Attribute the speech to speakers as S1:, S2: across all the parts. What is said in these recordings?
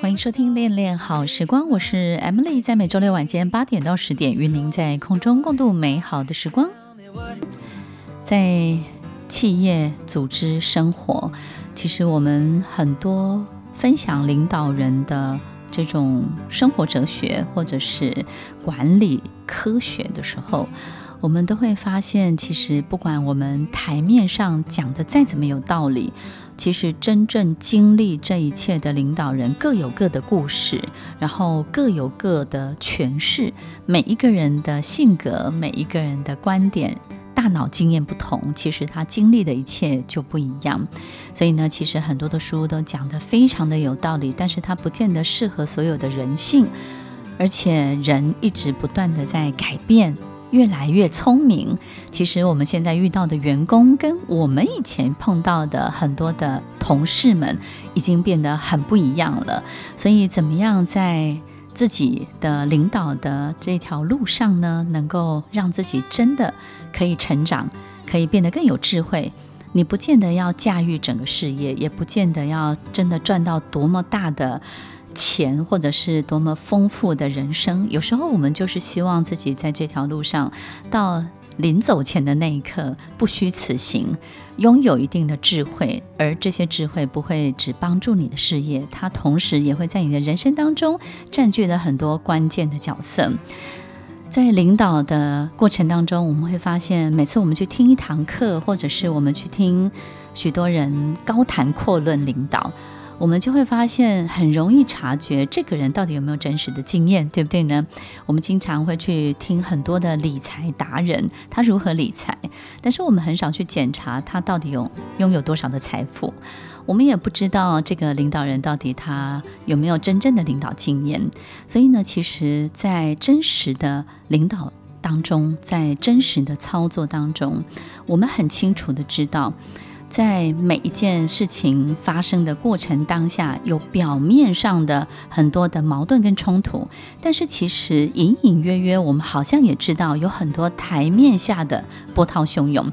S1: 欢迎收听《恋恋好时光》，我是 Emily，在每周六晚间八点到十点，与您在空中共度美好的时光。在企业组织生活，其实我们很多分享领导人的这种生活哲学，或者是管理科学的时候。我们都会发现，其实不管我们台面上讲的再怎么有道理，其实真正经历这一切的领导人各有各的故事，然后各有各的诠释。每一个人的性格，每一个人的观点，大脑经验不同，其实他经历的一切就不一样。所以呢，其实很多的书都讲得非常的有道理，但是它不见得适合所有的人性，而且人一直不断的在改变。越来越聪明。其实我们现在遇到的员工，跟我们以前碰到的很多的同事们，已经变得很不一样了。所以，怎么样在自己的领导的这条路上呢，能够让自己真的可以成长，可以变得更有智慧？你不见得要驾驭整个事业，也不见得要真的赚到多么大的。钱或者是多么丰富的人生，有时候我们就是希望自己在这条路上，到临走前的那一刻不虚此行，拥有一定的智慧，而这些智慧不会只帮助你的事业，它同时也会在你的人生当中占据了很多关键的角色。在领导的过程当中，我们会发现，每次我们去听一堂课，或者是我们去听许多人高谈阔论领导。我们就会发现，很容易察觉这个人到底有没有真实的经验，对不对呢？我们经常会去听很多的理财达人，他如何理财，但是我们很少去检查他到底有拥有多少的财富。我们也不知道这个领导人到底他有没有真正的领导经验。所以呢，其实，在真实的领导当中，在真实的操作当中，我们很清楚的知道。在每一件事情发生的过程当下，有表面上的很多的矛盾跟冲突，但是其实隐隐约约，我们好像也知道有很多台面下的波涛汹涌。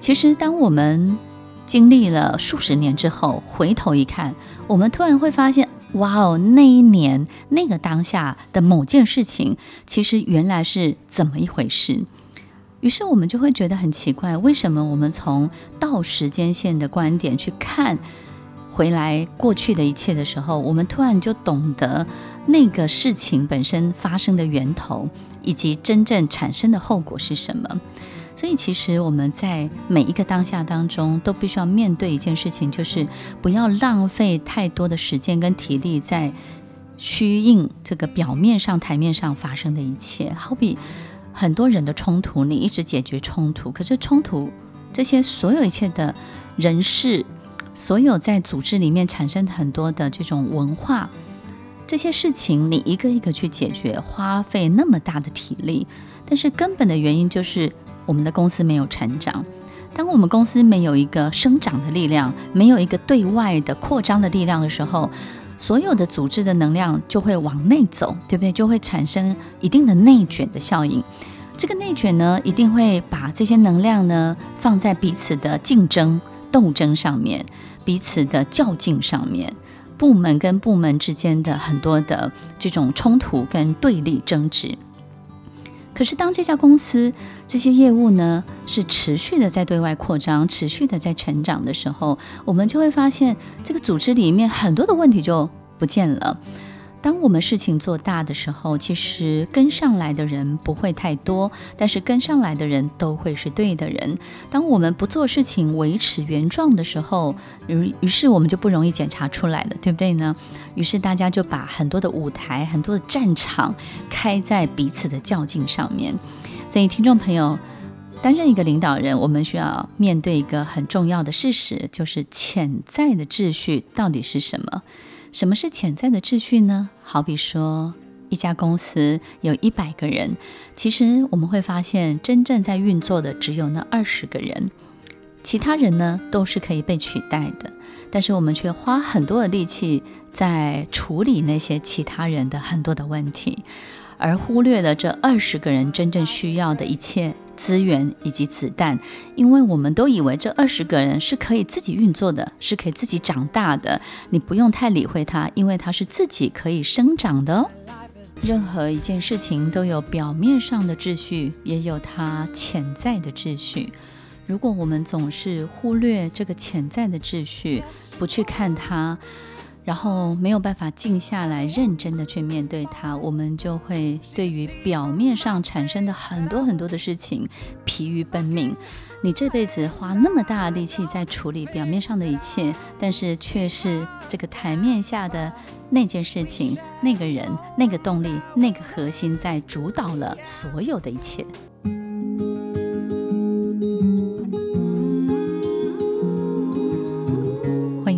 S1: 其实，当我们经历了数十年之后，回头一看，我们突然会发现，哇哦，那一年那个当下的某件事情，其实原来是怎么一回事。于是我们就会觉得很奇怪，为什么我们从倒时间线的观点去看回来过去的一切的时候，我们突然就懂得那个事情本身发生的源头，以及真正产生的后果是什么。所以，其实我们在每一个当下当中，都必须要面对一件事情，就是不要浪费太多的时间跟体力在虚应这个表面上、台面上发生的一切，好比。很多人的冲突，你一直解决冲突，可是冲突这些所有一切的人事，所有在组织里面产生很多的这种文化，这些事情你一个一个去解决，花费那么大的体力，但是根本的原因就是我们的公司没有成长。当我们公司没有一个生长的力量，没有一个对外的扩张的力量的时候，所有的组织的能量就会往内走，对不对？就会产生一定的内卷的效应。这个内卷呢，一定会把这些能量呢放在彼此的竞争、斗争上面，彼此的较劲上面，部门跟部门之间的很多的这种冲突跟对立争执。可是，当这家公司这些业务呢是持续的在对外扩张、持续的在成长的时候，我们就会发现这个组织里面很多的问题就不见了。当我们事情做大的时候，其实跟上来的人不会太多，但是跟上来的人都会是对的人。当我们不做事情，维持原状的时候，于于是我们就不容易检查出来了，对不对呢？于是大家就把很多的舞台、很多的战场开在彼此的较劲上面。所以，听众朋友，担任一个领导人，我们需要面对一个很重要的事实，就是潜在的秩序到底是什么？什么是潜在的秩序呢？好比说，一家公司有一百个人，其实我们会发现，真正在运作的只有那二十个人，其他人呢都是可以被取代的。但是我们却花很多的力气在处理那些其他人的很多的问题，而忽略了这二十个人真正需要的一切资源以及子弹，因为我们都以为这二十个人是可以自己运作的，是可以自己长大的，你不用太理会它，因为它是自己可以生长的哦。任何一件事情都有表面上的秩序，也有它潜在的秩序。如果我们总是忽略这个潜在的秩序，不去看它，然后没有办法静下来认真的去面对它，我们就会对于表面上产生的很多很多的事情疲于奔命。你这辈子花那么大的力气在处理表面上的一切，但是却是这个台面下的那件事情、那个人、那个动力、那个核心在主导了所有的一切。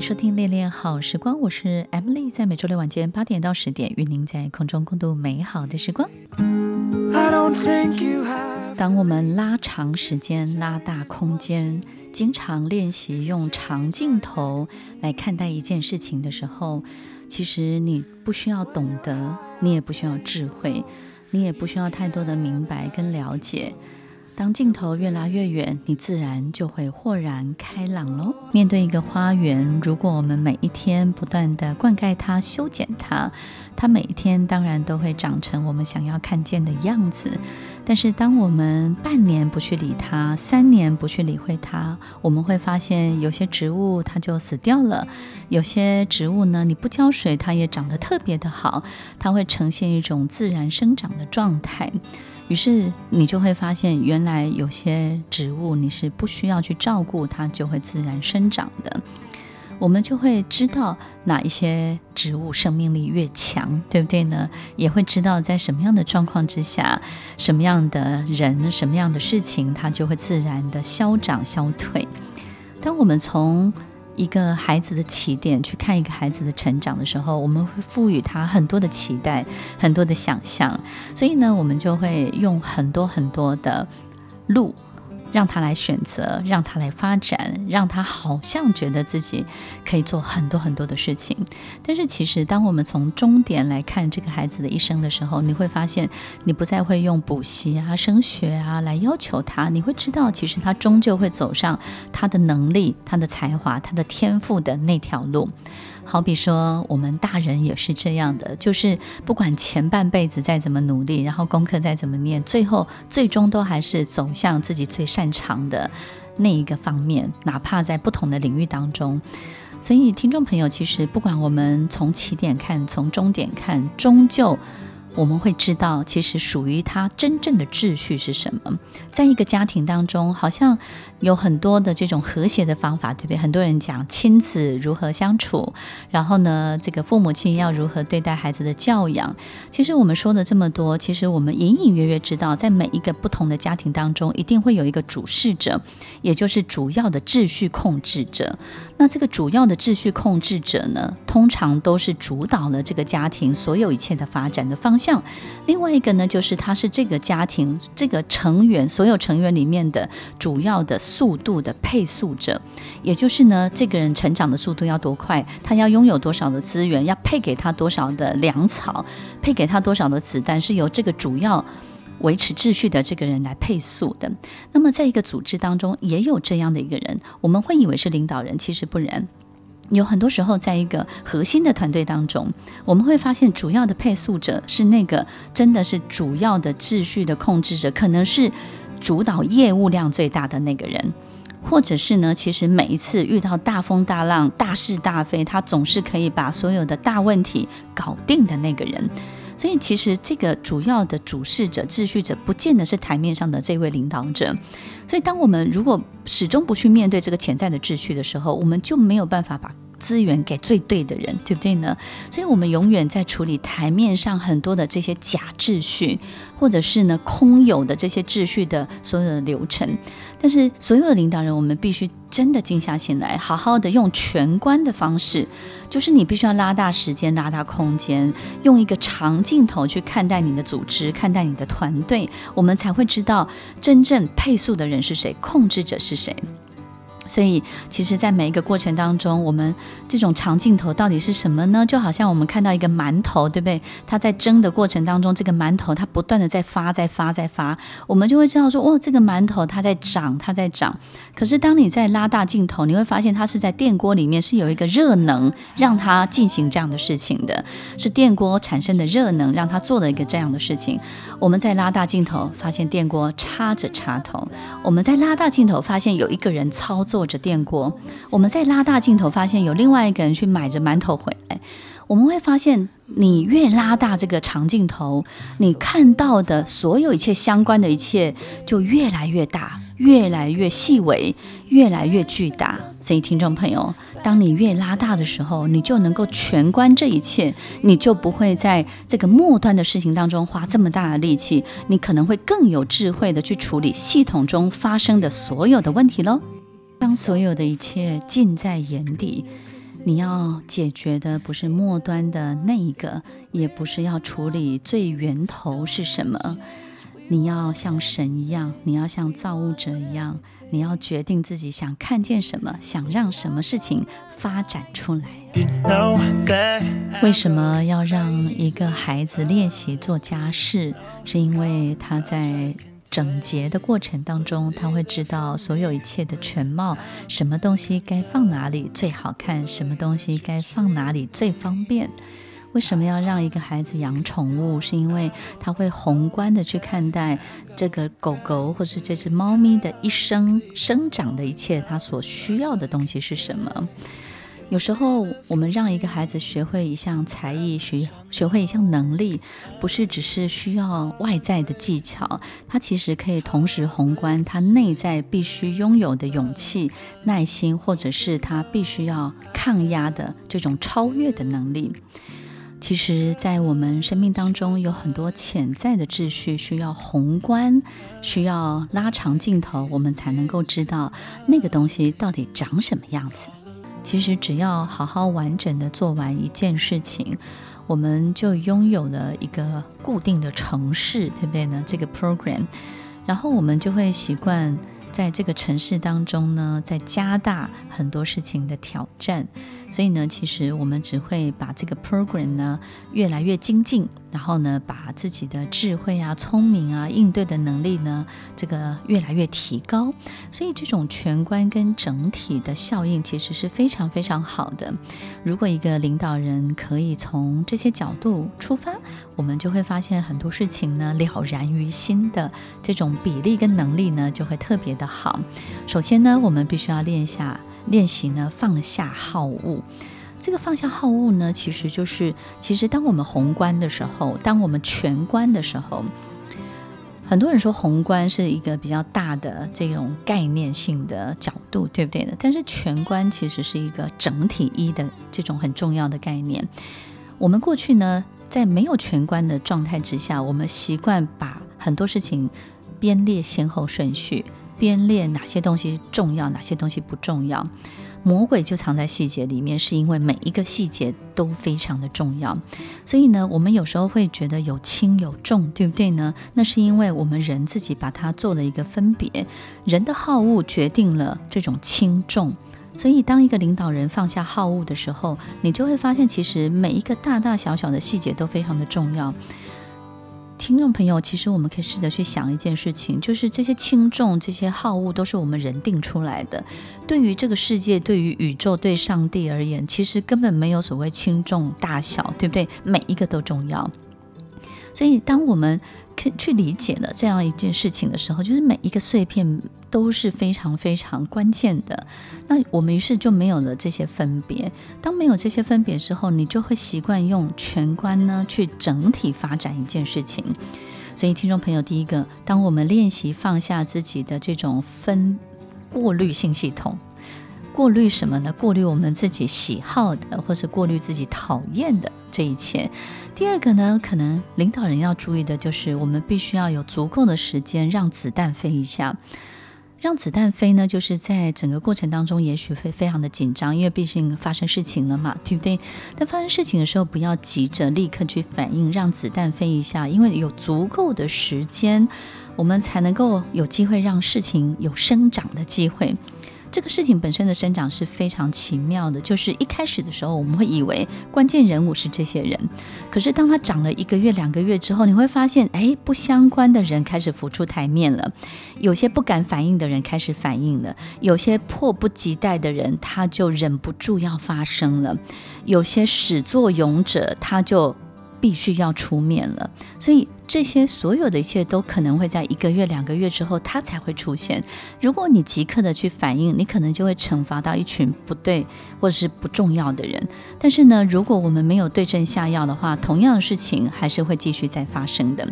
S1: 收听《恋恋好时光》，我是 Emily，在每周六晚间八点到十点，与您在空中共度美好的时光。当我们拉长时间、拉大空间，经常练习用长镜头来看待一件事情的时候，其实你不需要懂得，你也不需要智慧，你也不需要太多的明白跟了解。当镜头越拉越远，你自然就会豁然开朗喽。面对一个花园，如果我们每一天不断地灌溉它、修剪它，它每一天当然都会长成我们想要看见的样子。但是，当我们半年不去理它，三年不去理会它，我们会发现有些植物它就死掉了，有些植物呢，你不浇水，它也长得特别的好，它会呈现一种自然生长的状态。于是你就会发现，原来有些植物你是不需要去照顾，它就会自然生长的。我们就会知道哪一些植物生命力越强，对不对呢？也会知道在什么样的状况之下，什么样的人、什么样的事情，它就会自然的消长消退。当我们从一个孩子的起点去看一个孩子的成长的时候，我们会赋予他很多的期待，很多的想象，所以呢，我们就会用很多很多的路。让他来选择，让他来发展，让他好像觉得自己可以做很多很多的事情。但是其实，当我们从终点来看这个孩子的一生的时候，你会发现，你不再会用补习啊、升学啊来要求他。你会知道，其实他终究会走上他的能力、他的才华、他的天赋的那条路。好比说，我们大人也是这样的，就是不管前半辈子再怎么努力，然后功课再怎么念，最后最终都还是走向自己最擅长的那一个方面，哪怕在不同的领域当中。所以，听众朋友，其实不管我们从起点看，从终点看，终究。我们会知道，其实属于他真正的秩序是什么。在一个家庭当中，好像有很多的这种和谐的方法，对不对？很多人讲亲子如何相处，然后呢，这个父母亲要如何对待孩子的教养。其实我们说了这么多，其实我们隐隐约约知道，在每一个不同的家庭当中，一定会有一个主事者，也就是主要的秩序控制者。那这个主要的秩序控制者呢，通常都是主导了这个家庭所有一切的发展的方向。另外一个呢，就是他是这个家庭这个成员所有成员里面的主要的速度的配速者，也就是呢，这个人成长的速度要多快，他要拥有多少的资源，要配给他多少的粮草，配给他多少的子弹，是由这个主要维持秩序的这个人来配速的。那么，在一个组织当中，也有这样的一个人，我们会以为是领导人，其实不然。有很多时候，在一个核心的团队当中，我们会发现主要的配速者是那个真的是主要的秩序的控制者，可能是主导业务量最大的那个人，或者是呢，其实每一次遇到大风大浪、大是大非，他总是可以把所有的大问题搞定的那个人。所以，其实这个主要的主事者、秩序者，不见得是台面上的这位领导者。所以，当我们如果始终不去面对这个潜在的秩序的时候，我们就没有办法把资源给最对的人，对不对呢？所以，我们永远在处理台面上很多的这些假秩序，或者是呢空有的这些秩序的所有的流程。但是，所有的领导人，我们必须真的静下心来，好好的用全观的方式，就是你必须要拉大时间、拉大空间，用一个长镜头去看待你的组织、看待你的团队，我们才会知道真正配速的人是谁，控制者是谁。所以，其实，在每一个过程当中，我们这种长镜头到底是什么呢？就好像我们看到一个馒头，对不对？它在蒸的过程当中，这个馒头它不断的在发，在发，在发，我们就会知道说，哇，这个馒头它在长，它在长。可是，当你在拉大镜头，你会发现它是在电锅里面是有一个热能让它进行这样的事情的，是电锅产生的热能让它做了一个这样的事情。我们在拉大镜头，发现电锅插着插头；我们在拉大镜头，发现有一个人操作。或者电锅，我们再拉大镜头，发现有另外一个人去买着馒头回来。我们会发现，你越拉大这个长镜头，你看到的所有一切相关的一切就越来越大，越来越细微，越来越巨大。所以，听众朋友，当你越拉大的时候，你就能够全观这一切，你就不会在这个末端的事情当中花这么大的力气，你可能会更有智慧的去处理系统中发生的所有的问题喽。当所有的一切尽在眼底，你要解决的不是末端的那一个，也不是要处理最源头是什么。你要像神一样，你要像造物者一样，你要决定自己想看见什么，想让什么事情发展出来。为什么要让一个孩子练习做家事？是因为他在。整洁的过程当中，他会知道所有一切的全貌，什么东西该放哪里最好看，什么东西该放哪里最方便。为什么要让一个孩子养宠物？是因为他会宏观的去看待这个狗狗或是这只猫咪的一生生长的一切，他所需要的东西是什么。有时候，我们让一个孩子学会一项才艺，学学会一项能力，不是只是需要外在的技巧，它其实可以同时宏观他内在必须拥有的勇气、耐心，或者是他必须要抗压的这种超越的能力。其实，在我们生命当中，有很多潜在的秩序需要宏观，需要拉长镜头，我们才能够知道那个东西到底长什么样子。其实只要好好完整的做完一件事情，我们就拥有了一个固定的城市，对不对呢？这个 program，然后我们就会习惯。在这个城市当中呢，在加大很多事情的挑战，所以呢，其实我们只会把这个 program 呢越来越精进，然后呢，把自己的智慧啊、聪明啊、应对的能力呢，这个越来越提高。所以这种全观跟整体的效应其实是非常非常好的。如果一个领导人可以从这些角度出发，我们就会发现很多事情呢了然于心的这种比例跟能力呢就会特别的好。首先呢，我们必须要练下练习呢放下好恶。这个放下好恶呢，其实就是其实当我们宏观的时候，当我们全观的时候，很多人说宏观是一个比较大的这种概念性的角度，对不对呢？但是全观其实是一个整体一的这种很重要的概念。我们过去呢，在没有全观的状态之下，我们习惯把很多事情编列先后顺序，编列哪些东西重要，哪些东西不重要。魔鬼就藏在细节里面，是因为每一个细节都非常的重要。所以呢，我们有时候会觉得有轻有重，对不对呢？那是因为我们人自己把它做了一个分别，人的好恶决定了这种轻重。所以，当一个领导人放下好恶的时候，你就会发现，其实每一个大大小小的细节都非常的重要。听众朋友，其实我们可以试着去想一件事情，就是这些轻重、这些好恶，都是我们人定出来的。对于这个世界、对于宇宙、对上帝而言，其实根本没有所谓轻重大小，对不对？每一个都重要。所以，当我们去理解了这样一件事情的时候，就是每一个碎片都是非常非常关键的。那我们于是就没有了这些分别。当没有这些分别之后，你就会习惯用全观呢去整体发展一件事情。所以，听众朋友，第一个，当我们练习放下自己的这种分过滤性系统。过滤什么呢？过滤我们自己喜好的，或是过滤自己讨厌的这一切。第二个呢，可能领导人要注意的就是，我们必须要有足够的时间让子弹飞一下。让子弹飞呢，就是在整个过程当中，也许会非常的紧张，因为毕竟发生事情了嘛，对不对？但发生事情的时候，不要急着立刻去反应，让子弹飞一下，因为有足够的时间，我们才能够有机会让事情有生长的机会。这个事情本身的生长是非常奇妙的，就是一开始的时候我们会以为关键人物是这些人，可是当他长了一个月、两个月之后，你会发现，哎，不相关的人开始浮出台面了，有些不敢反应的人开始反应了，有些迫不及待的人他就忍不住要发声了，有些始作俑者他就必须要出面了，所以。这些所有的一切都可能会在一个月、两个月之后，它才会出现。如果你即刻的去反应，你可能就会惩罚到一群不对或者是不重要的人。但是呢，如果我们没有对症下药的话，同样的事情还是会继续再发生的。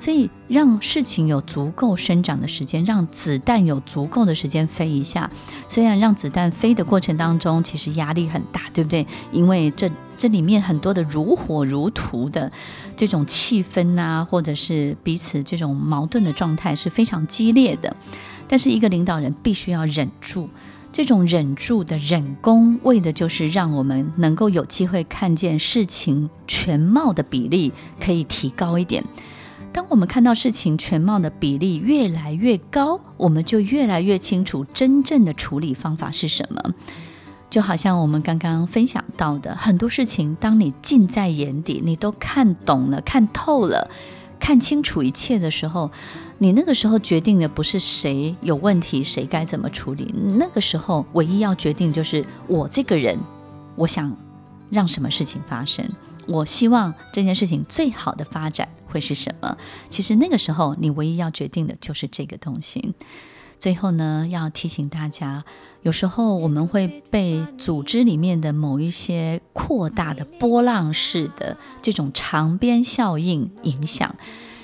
S1: 所以，让事情有足够生长的时间，让子弹有足够的时间飞一下。虽然让子弹飞的过程当中，其实压力很大，对不对？因为这。这里面很多的如火如荼的这种气氛啊，或或者是彼此这种矛盾的状态是非常激烈的。但是一个领导人必须要忍住，这种忍住的忍功，为的就是让我们能够有机会看见事情全貌的比例可以提高一点。当我们看到事情全貌的比例越来越高，我们就越来越清楚真正的处理方法是什么。就好像我们刚刚分享到的很多事情，当你尽在眼底，你都看懂了、看透了、看清楚一切的时候，你那个时候决定的不是谁有问题，谁该怎么处理。那个时候，唯一要决定就是我这个人，我想让什么事情发生，我希望这件事情最好的发展会是什么。其实那个时候，你唯一要决定的就是这个东西。最后呢，要提醒大家，有时候我们会被组织里面的某一些扩大的波浪式的这种长边效应影响，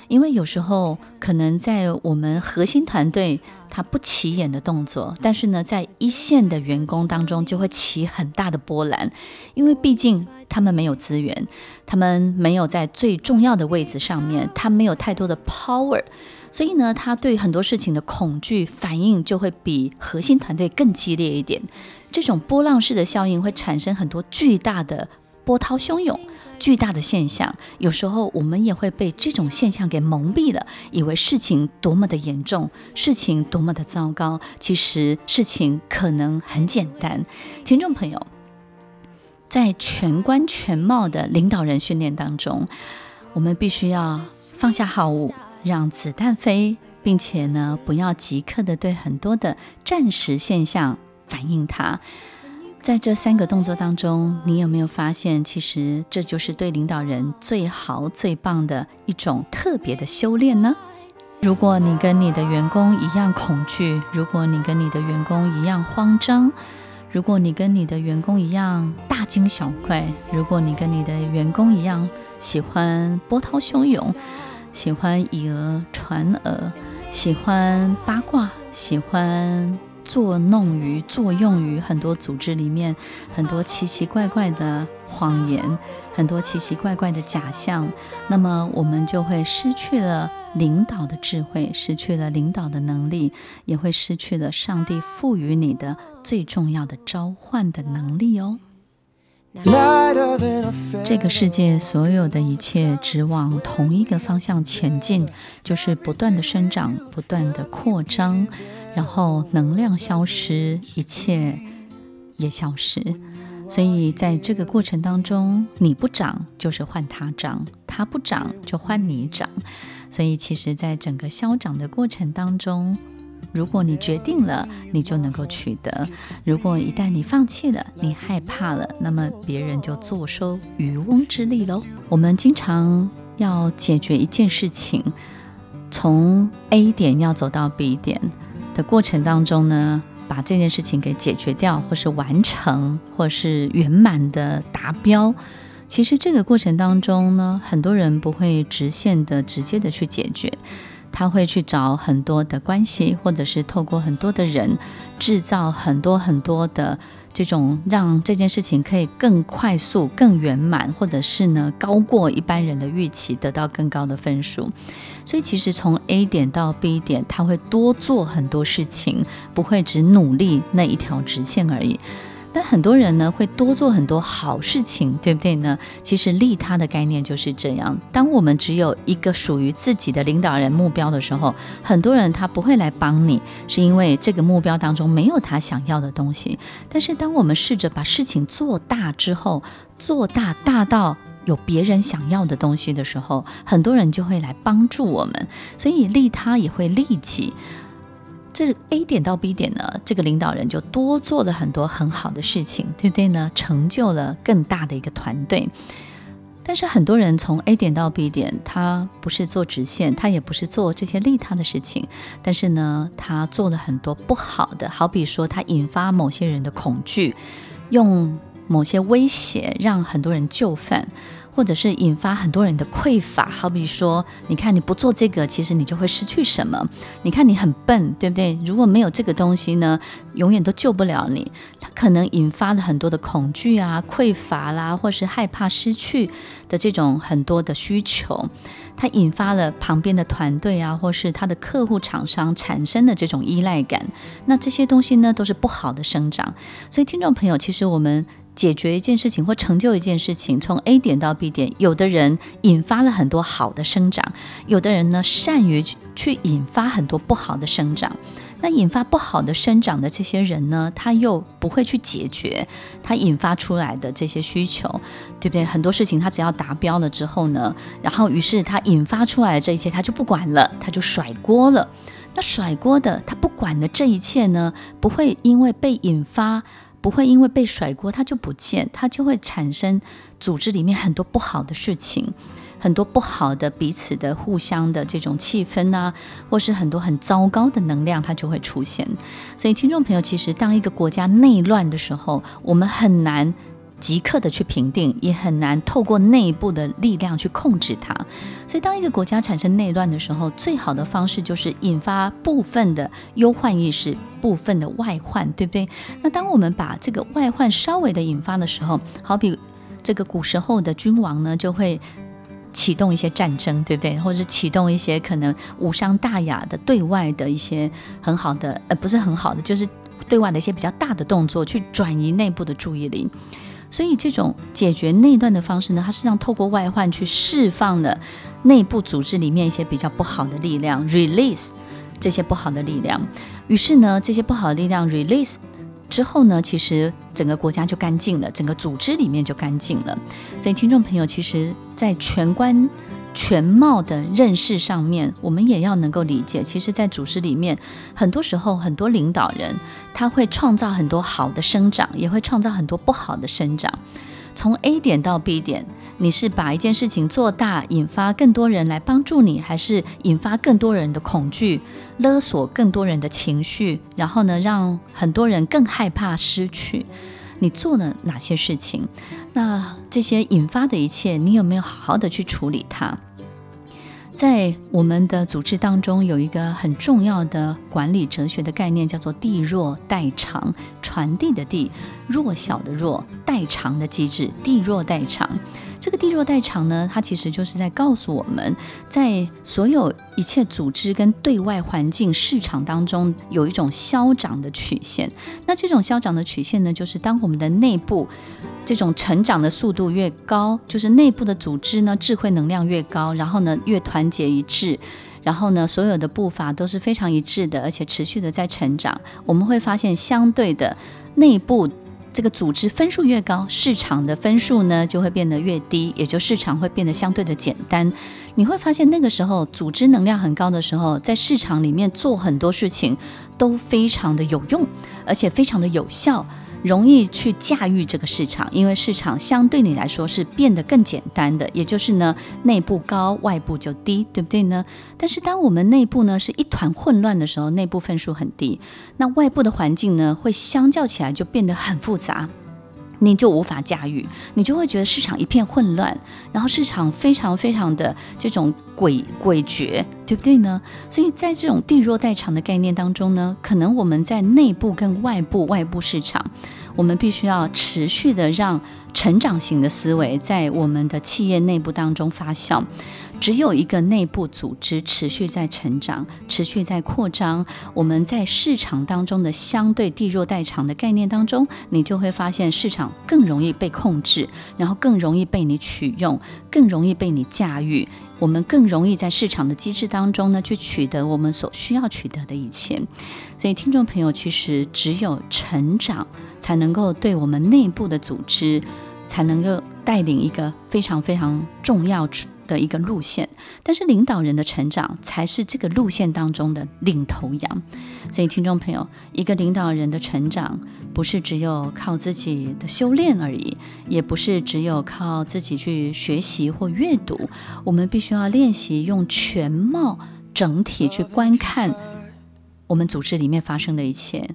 S1: 因为有时候可能在我们核心团队他不起眼的动作，但是呢，在一线的员工当中就会起很大的波澜，因为毕竟他们没有资源，他们没有在最重要的位置上面，他没有太多的 power。所以呢，他对很多事情的恐惧反应就会比核心团队更激烈一点。这种波浪式的效应会产生很多巨大的波涛汹涌、巨大的现象。有时候我们也会被这种现象给蒙蔽了，以为事情多么的严重，事情多么的糟糕。其实事情可能很简单。听众朋友，在全观全貌的领导人训练当中，我们必须要放下好物。让子弹飞，并且呢，不要即刻的对很多的暂时现象反应它。在这三个动作当中，你有没有发现，其实这就是对领导人最好、最棒的一种特别的修炼呢？如果你跟你的员工一样恐惧，如果你跟你的员工一样慌张，如果你跟你的员工一样大惊小怪，如果你跟你的员工一样喜欢波涛汹涌。喜欢以讹传讹，喜欢八卦，喜欢作弄于作用于很多组织里面，很多奇奇怪怪的谎言，很多奇奇怪怪的假象，那么我们就会失去了领导的智慧，失去了领导的能力，也会失去了上帝赋予你的最重要的召唤的能力哦。这个世界所有的一切只往同一个方向前进，就是不断的生长，不断的扩张，然后能量消失，一切也消失。所以在这个过程当中，你不长就是换他长，他不长就换你长。所以其实，在整个消长的过程当中，如果你决定了，你就能够取得；如果一旦你放弃了，你害怕了，那么别人就坐收渔翁之利喽。我们经常要解决一件事情，从 A 点要走到 B 点的过程当中呢，把这件事情给解决掉，或是完成，或是圆满的达标。其实这个过程当中呢，很多人不会直线的、直接的去解决。他会去找很多的关系，或者是透过很多的人，制造很多很多的这种，让这件事情可以更快速、更圆满，或者是呢高过一般人的预期，得到更高的分数。所以其实从 A 点到 B 点，他会多做很多事情，不会只努力那一条直线而已。但很多人呢会多做很多好事情，对不对呢？其实利他的概念就是这样。当我们只有一个属于自己的领导人目标的时候，很多人他不会来帮你，是因为这个目标当中没有他想要的东西。但是当我们试着把事情做大之后，做大大到有别人想要的东西的时候，很多人就会来帮助我们。所以利他也会利己。这 A 点到 B 点呢，这个领导人就多做了很多很好的事情，对不对呢？成就了更大的一个团队。但是很多人从 A 点到 B 点，他不是做直线，他也不是做这些利他的事情，但是呢，他做了很多不好的，好比说他引发某些人的恐惧，用某些威胁让很多人就范。或者是引发很多人的匮乏，好比说，你看你不做这个，其实你就会失去什么？你看你很笨，对不对？如果没有这个东西呢，永远都救不了你。它可能引发了很多的恐惧啊、匮乏啦，或是害怕失去的这种很多的需求。它引发了旁边的团队啊，或是他的客户厂商产生的这种依赖感。那这些东西呢，都是不好的生长。所以，听众朋友，其实我们。解决一件事情或成就一件事情，从 A 点到 B 点，有的人引发了很多好的生长，有的人呢善于去引发很多不好的生长。那引发不好的生长的这些人呢，他又不会去解决他引发出来的这些需求，对不对？很多事情他只要达标了之后呢，然后于是他引发出来的这一切他就不管了，他就甩锅了。那甩锅的他不管的这一切呢，不会因为被引发。不会因为被甩锅，他就不见，他就会产生组织里面很多不好的事情，很多不好的彼此的互相的这种气氛啊，或是很多很糟糕的能量，它就会出现。所以，听众朋友，其实当一个国家内乱的时候，我们很难。即刻的去平定，也很难透过内部的力量去控制它。所以，当一个国家产生内乱的时候，最好的方式就是引发部分的忧患意识，部分的外患，对不对？那当我们把这个外患稍微的引发的时候，好比这个古时候的君王呢，就会启动一些战争，对不对？或者是启动一些可能无伤大雅的对外的一些很好的，呃，不是很好的，就是对外的一些比较大的动作，去转移内部的注意力。所以，这种解决内乱的方式呢，它实际上透过外患去释放了内部组织里面一些比较不好的力量，release 这些不好的力量。于是呢，这些不好的力量 release 之后呢，其实整个国家就干净了，整个组织里面就干净了。所以，听众朋友，其实，在全观。全貌的认识上面，我们也要能够理解。其实，在组织里面，很多时候，很多领导人他会创造很多好的生长，也会创造很多不好的生长。从 A 点到 B 点，你是把一件事情做大，引发更多人来帮助你，还是引发更多人的恐惧，勒索更多人的情绪，然后呢，让很多人更害怕失去？你做了哪些事情？那这些引发的一切，你有没有好好的去处理它？在我们的组织当中，有一个很重要的管理哲学的概念，叫做“地弱代长”，传递的地，弱小的弱，代偿的机制，地弱代长。这个地弱代偿呢，它其实就是在告诉我们，在所有一切组织跟对外环境、市场当中，有一种消长的曲线。那这种消长的曲线呢，就是当我们的内部这种成长的速度越高，就是内部的组织呢，智慧能量越高，然后呢，越团结一致，然后呢，所有的步伐都是非常一致的，而且持续的在成长。我们会发现，相对的内部。这个组织分数越高，市场的分数呢就会变得越低，也就市场会变得相对的简单。你会发现那个时候组织能量很高的时候，在市场里面做很多事情都非常的有用，而且非常的有效。容易去驾驭这个市场，因为市场相对你来说是变得更简单的，也就是呢，内部高，外部就低，对不对呢？但是当我们内部呢是一团混乱的时候，内部分数很低，那外部的环境呢会相较起来就变得很复杂。你就无法驾驭，你就会觉得市场一片混乱，然后市场非常非常的这种诡诡谲，对不对呢？所以在这种地弱代偿的概念当中呢，可能我们在内部跟外部外部市场，我们必须要持续的让成长型的思维在我们的企业内部当中发酵。只有一个内部组织持续在成长、持续在扩张，我们在市场当中的相对地弱代偿的概念当中，你就会发现市场更容易被控制，然后更容易被你取用，更容易被你驾驭。我们更容易在市场的机制当中呢，去取得我们所需要取得的一切。所以，听众朋友，其实只有成长，才能够对我们内部的组织，才能够带领一个非常非常重要的一个路线，但是领导人的成长才是这个路线当中的领头羊。所以，听众朋友，一个领导人的成长，不是只有靠自己的修炼而已，也不是只有靠自己去学习或阅读。我们必须要练习用全貌、整体去观看我们组织里面发生的一切。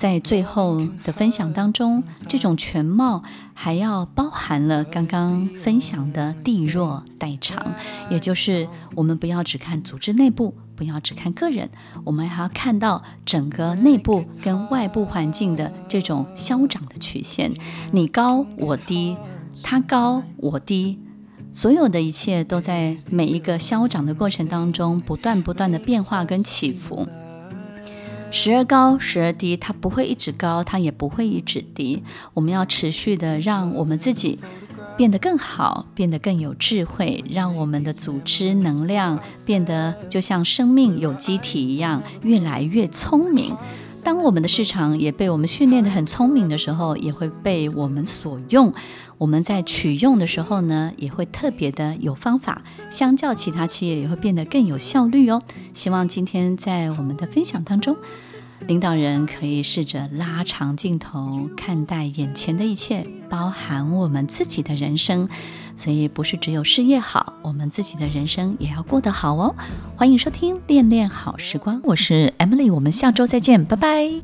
S1: 在最后的分享当中，这种全貌还要包含了刚刚分享的地弱代偿，也就是我们不要只看组织内部，不要只看个人，我们还要看到整个内部跟外部环境的这种消长的曲线。你高我低，他高我低，所有的一切都在每一个消长的过程当中不断不断的变化跟起伏。时而高，时而低，它不会一直高，它也不会一直低。我们要持续的让我们自己变得更好，变得更有智慧，让我们的组织能量变得就像生命有机体一样，越来越聪明。当我们的市场也被我们训练得很聪明的时候，也会被我们所用。我们在取用的时候呢，也会特别的有方法，相较其他企业也会变得更有效率哦。希望今天在我们的分享当中，领导人可以试着拉长镜头看待眼前的一切，包含我们自己的人生。所以不是只有事业好，我们自己的人生也要过得好哦。欢迎收听《恋恋好时光》，我是 Emily，我们下周再见，拜拜。